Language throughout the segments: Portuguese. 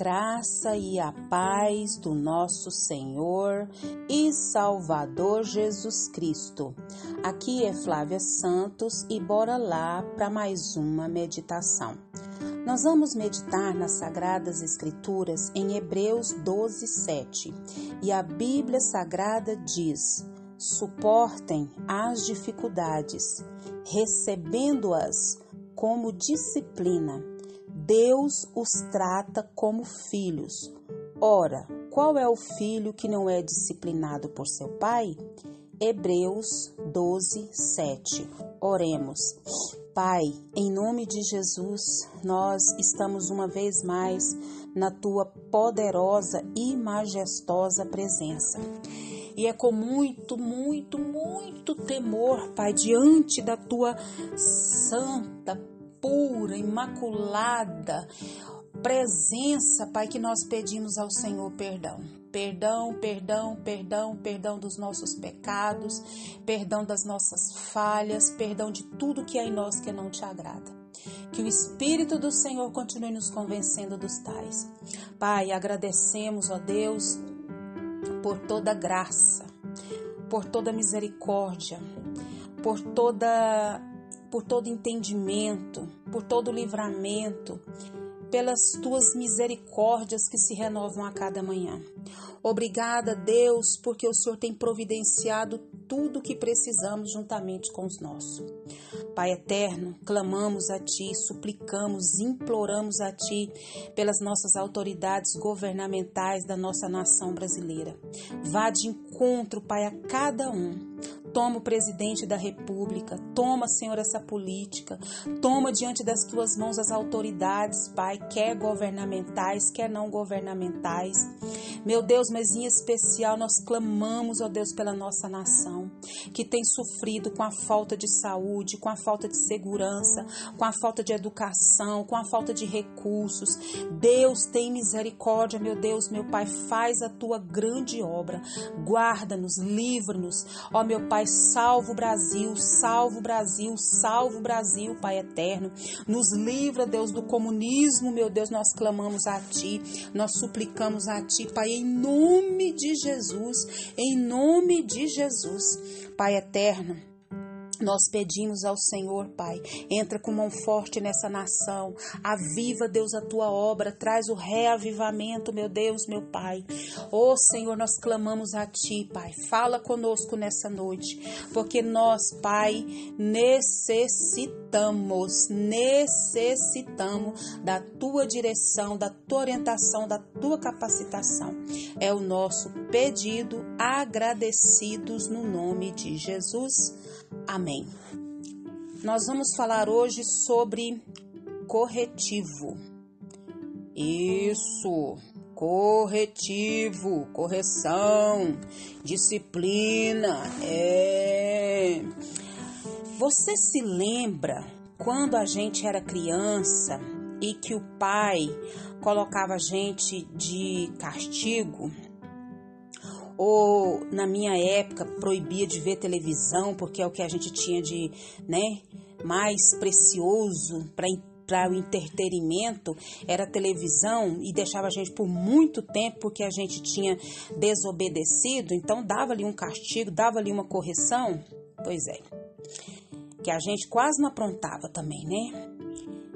graça e a paz do nosso Senhor e Salvador Jesus Cristo. Aqui é Flávia Santos e bora lá para mais uma meditação. Nós vamos meditar nas Sagradas Escrituras em Hebreus 12, 7 e a Bíblia Sagrada diz: suportem as dificuldades, recebendo-as como disciplina Deus os trata como filhos. Ora, qual é o filho que não é disciplinado por seu pai? Hebreus 12, 7. Oremos. Pai, em nome de Jesus, nós estamos uma vez mais na tua poderosa e majestosa presença. E é com muito, muito, muito temor, Pai, diante da tua santa, pura, imaculada presença, Pai, que nós pedimos ao Senhor perdão. Perdão, perdão, perdão, perdão dos nossos pecados, perdão das nossas falhas, perdão de tudo que há em nós que não te agrada. Que o Espírito do Senhor continue nos convencendo dos tais. Pai, agradecemos, ó Deus, por toda graça, por toda misericórdia, por toda por todo entendimento, por todo livramento, pelas tuas misericórdias que se renovam a cada manhã. Obrigada, Deus, porque o Senhor tem providenciado tudo o que precisamos juntamente com os nossos. Pai eterno, clamamos a Ti, suplicamos, imploramos a Ti pelas nossas autoridades governamentais da nossa nação brasileira. Vá de encontro, Pai, a cada um Toma o presidente da República, toma, Senhor, essa política, toma diante das tuas mãos as autoridades, Pai, quer governamentais, quer não governamentais. Meu Deus, mas em especial nós clamamos, ó Deus, pela nossa nação, que tem sofrido com a falta de saúde, com a falta de segurança, com a falta de educação, com a falta de recursos. Deus, tem misericórdia, meu Deus, meu Pai, faz a tua grande obra. Guarda-nos, livra-nos, ó meu Pai Pai, salva o Brasil, salva o Brasil, salva o Brasil, Pai eterno. Nos livra, Deus, do comunismo, meu Deus, nós clamamos a Ti, nós suplicamos a Ti, Pai, em nome de Jesus, em nome de Jesus, Pai eterno. Nós pedimos ao Senhor, Pai, entra com mão forte nessa nação, aviva, Deus, a tua obra, traz o reavivamento, meu Deus, meu Pai. Ô oh, Senhor, nós clamamos a Ti, Pai, fala conosco nessa noite, porque nós, Pai, necessitamos, necessitamos da Tua direção, da Tua orientação, da Tua capacitação. É o nosso pedido, agradecidos no nome de Jesus. Amém. Nós vamos falar hoje sobre corretivo. Isso, corretivo, correção, disciplina. É. Você se lembra quando a gente era criança e que o pai colocava a gente de castigo ou na minha época proibia de ver televisão porque é o que a gente tinha de, né, mais precioso para para o entretenimento era televisão e deixava a gente por muito tempo porque a gente tinha desobedecido, então dava ali um castigo, dava ali uma correção. Pois é. Que a gente quase não aprontava também, né?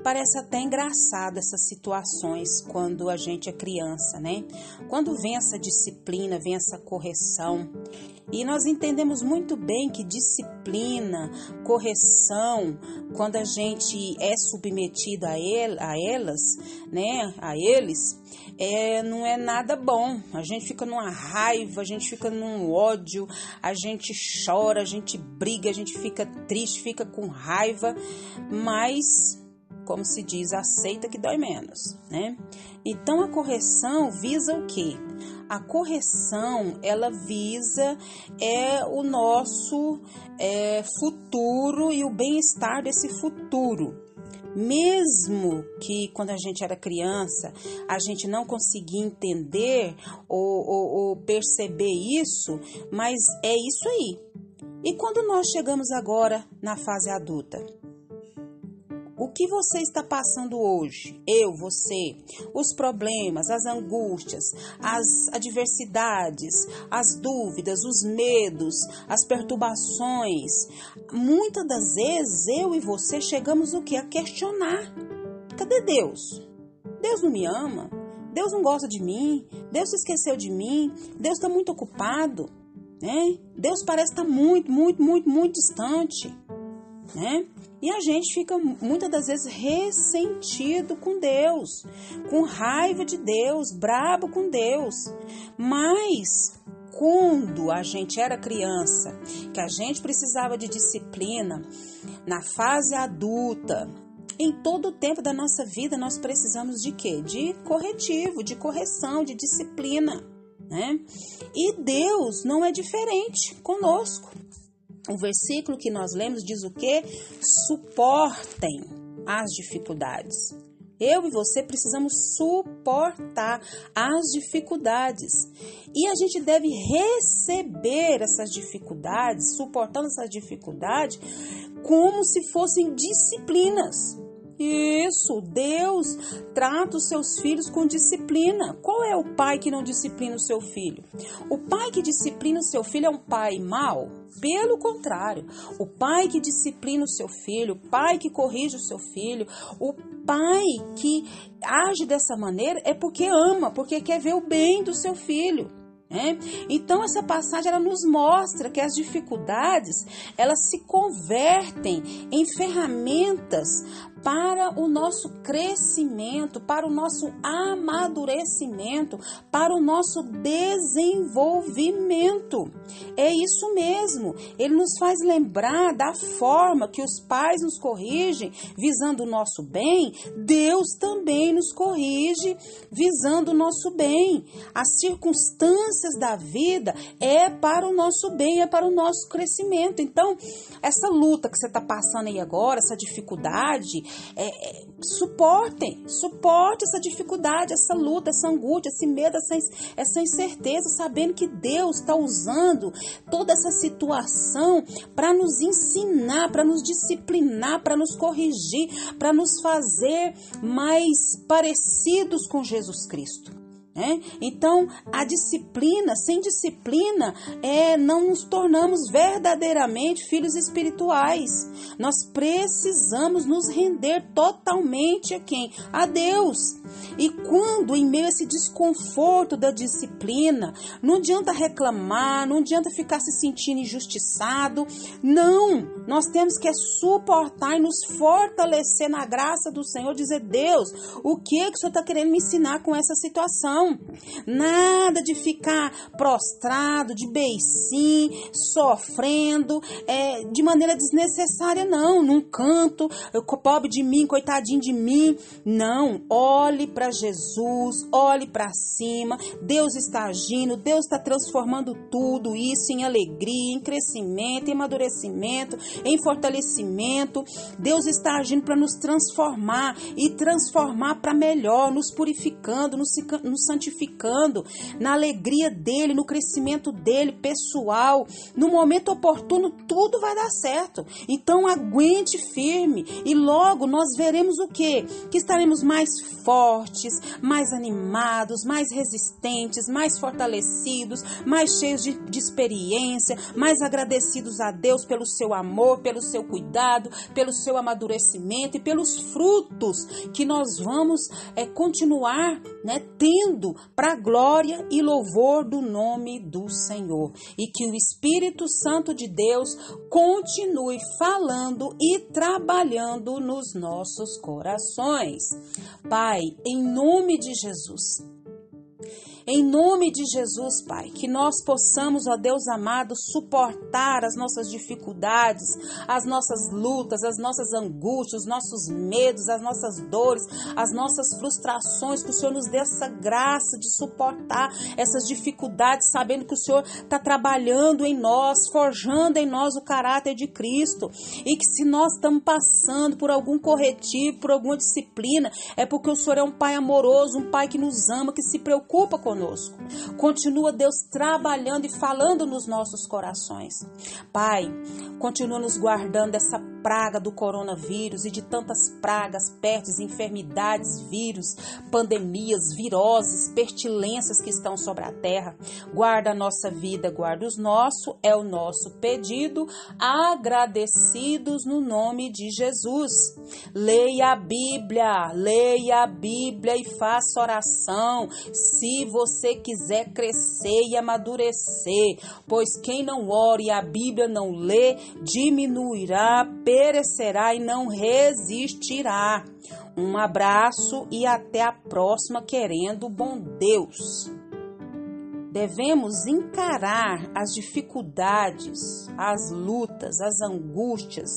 Parece até engraçado essas situações quando a gente é criança, né? Quando vem essa disciplina, vem essa correção. E nós entendemos muito bem que disciplina, correção, quando a gente é submetido a, el, a elas, né, a eles, é, não é nada bom. A gente fica numa raiva, a gente fica num ódio, a gente chora, a gente briga, a gente fica triste, fica com raiva, mas como se diz, aceita que dói menos, né? Então a correção visa o quê? A correção ela visa é o nosso é, futuro e o bem-estar desse futuro. Mesmo que quando a gente era criança a gente não conseguia entender ou, ou, ou perceber isso, mas é isso aí. E quando nós chegamos agora na fase adulta? O que você está passando hoje? Eu, você, os problemas, as angústias, as adversidades, as dúvidas, os medos, as perturbações. Muitas das vezes eu e você chegamos o que? A questionar. Cadê Deus? Deus não me ama? Deus não gosta de mim? Deus se esqueceu de mim? Deus está muito ocupado? Né? Deus parece estar muito, muito, muito, muito distante. Né? E a gente fica muitas das vezes ressentido com Deus, com raiva de Deus, brabo com Deus. Mas quando a gente era criança, que a gente precisava de disciplina, na fase adulta, em todo o tempo da nossa vida nós precisamos de quê? De corretivo, de correção, de disciplina, né? E Deus não é diferente conosco. O versículo que nós lemos diz o que? Suportem as dificuldades. Eu e você precisamos suportar as dificuldades. E a gente deve receber essas dificuldades, suportando essas dificuldades, como se fossem disciplinas. Isso, Deus trata os seus filhos com disciplina. Qual é o pai que não disciplina o seu filho? O pai que disciplina o seu filho é um pai mau? Pelo contrário, o pai que disciplina o seu filho, o pai que corrige o seu filho, o pai que age dessa maneira é porque ama, porque quer ver o bem do seu filho. Né? Então essa passagem ela nos mostra que as dificuldades elas se convertem em ferramentas para o nosso crescimento, para o nosso amadurecimento, para o nosso desenvolvimento. É isso mesmo. Ele nos faz lembrar da forma que os pais nos corrigem visando o nosso bem, Deus também nos corrige visando o nosso bem. As circunstâncias da vida é para o nosso bem, é para o nosso crescimento. Então, essa luta que você está passando aí agora, essa dificuldade, é, é, suportem, suporte essa dificuldade, essa luta, essa angústia, esse medo, essa, essa incerteza, sabendo que Deus está usando toda essa situação para nos ensinar, para nos disciplinar, para nos corrigir, para nos fazer mais parecidos com Jesus Cristo. Né? Então, a disciplina, sem disciplina, é, não nos tornamos verdadeiramente filhos espirituais. Nós precisamos nos render totalmente a quem? A Deus. E quando, em meio a esse desconforto da disciplina, não adianta reclamar, não adianta ficar se sentindo injustiçado. Não! Nós temos que suportar e nos fortalecer na graça do Senhor, dizer: Deus, o que, é que o Senhor está querendo me ensinar com essa situação? Não. Nada de ficar prostrado, de beicinho, sofrendo, é, de maneira desnecessária, não. Num canto, pobre de mim, coitadinho de mim. Não. Olhe para Jesus, olhe para cima. Deus está agindo, Deus está transformando tudo isso em alegria, em crescimento, em amadurecimento, em fortalecimento. Deus está agindo para nos transformar e transformar para melhor, nos purificando, nos, nos santificando, na alegria dele, no crescimento dele, pessoal. No momento oportuno, tudo vai dar certo. Então, aguente firme e logo nós veremos o que? Que estaremos mais fortes, mais animados, mais resistentes, mais fortalecidos, mais cheios de, de experiência, mais agradecidos a Deus pelo seu amor, pelo seu cuidado, pelo seu amadurecimento e pelos frutos que nós vamos é, continuar né, tendo para a glória e louvor do nome do Senhor. E que o Espírito Santo de Deus continue falando e trabalhando nos nossos corações. Pai, em nome de Jesus. Em nome de Jesus, Pai, que nós possamos, ó Deus amado, suportar as nossas dificuldades, as nossas lutas, as nossas angústias, os nossos medos, as nossas dores, as nossas frustrações, que o Senhor nos dê essa graça de suportar essas dificuldades, sabendo que o Senhor está trabalhando em nós, forjando em nós o caráter de Cristo, e que se nós estamos passando por algum corretivo, por alguma disciplina, é porque o Senhor é um Pai amoroso, um Pai que nos ama, que se preocupa conosco conosco. Continua Deus trabalhando e falando nos nossos corações. Pai, continua nos guardando dessa praga do coronavírus e de tantas pragas, pestes, enfermidades, vírus, pandemias, viroses, pestilências que estão sobre a terra. Guarda a nossa vida, guarda os nossos, é o nosso pedido, agradecidos no nome de Jesus. Leia a Bíblia, leia a Bíblia e faça oração. Se você quiser crescer e amadurecer, pois quem não ora e a Bíblia não lê, diminuirá, perecerá e não resistirá. Um abraço e até a próxima, querendo bom Deus. Devemos encarar as dificuldades, as lutas, as angústias,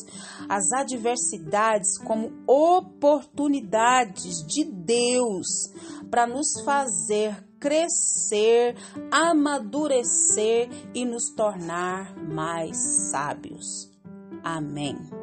as adversidades como oportunidades de Deus para nos fazer crescer, amadurecer e nos tornar mais sábios. Amém.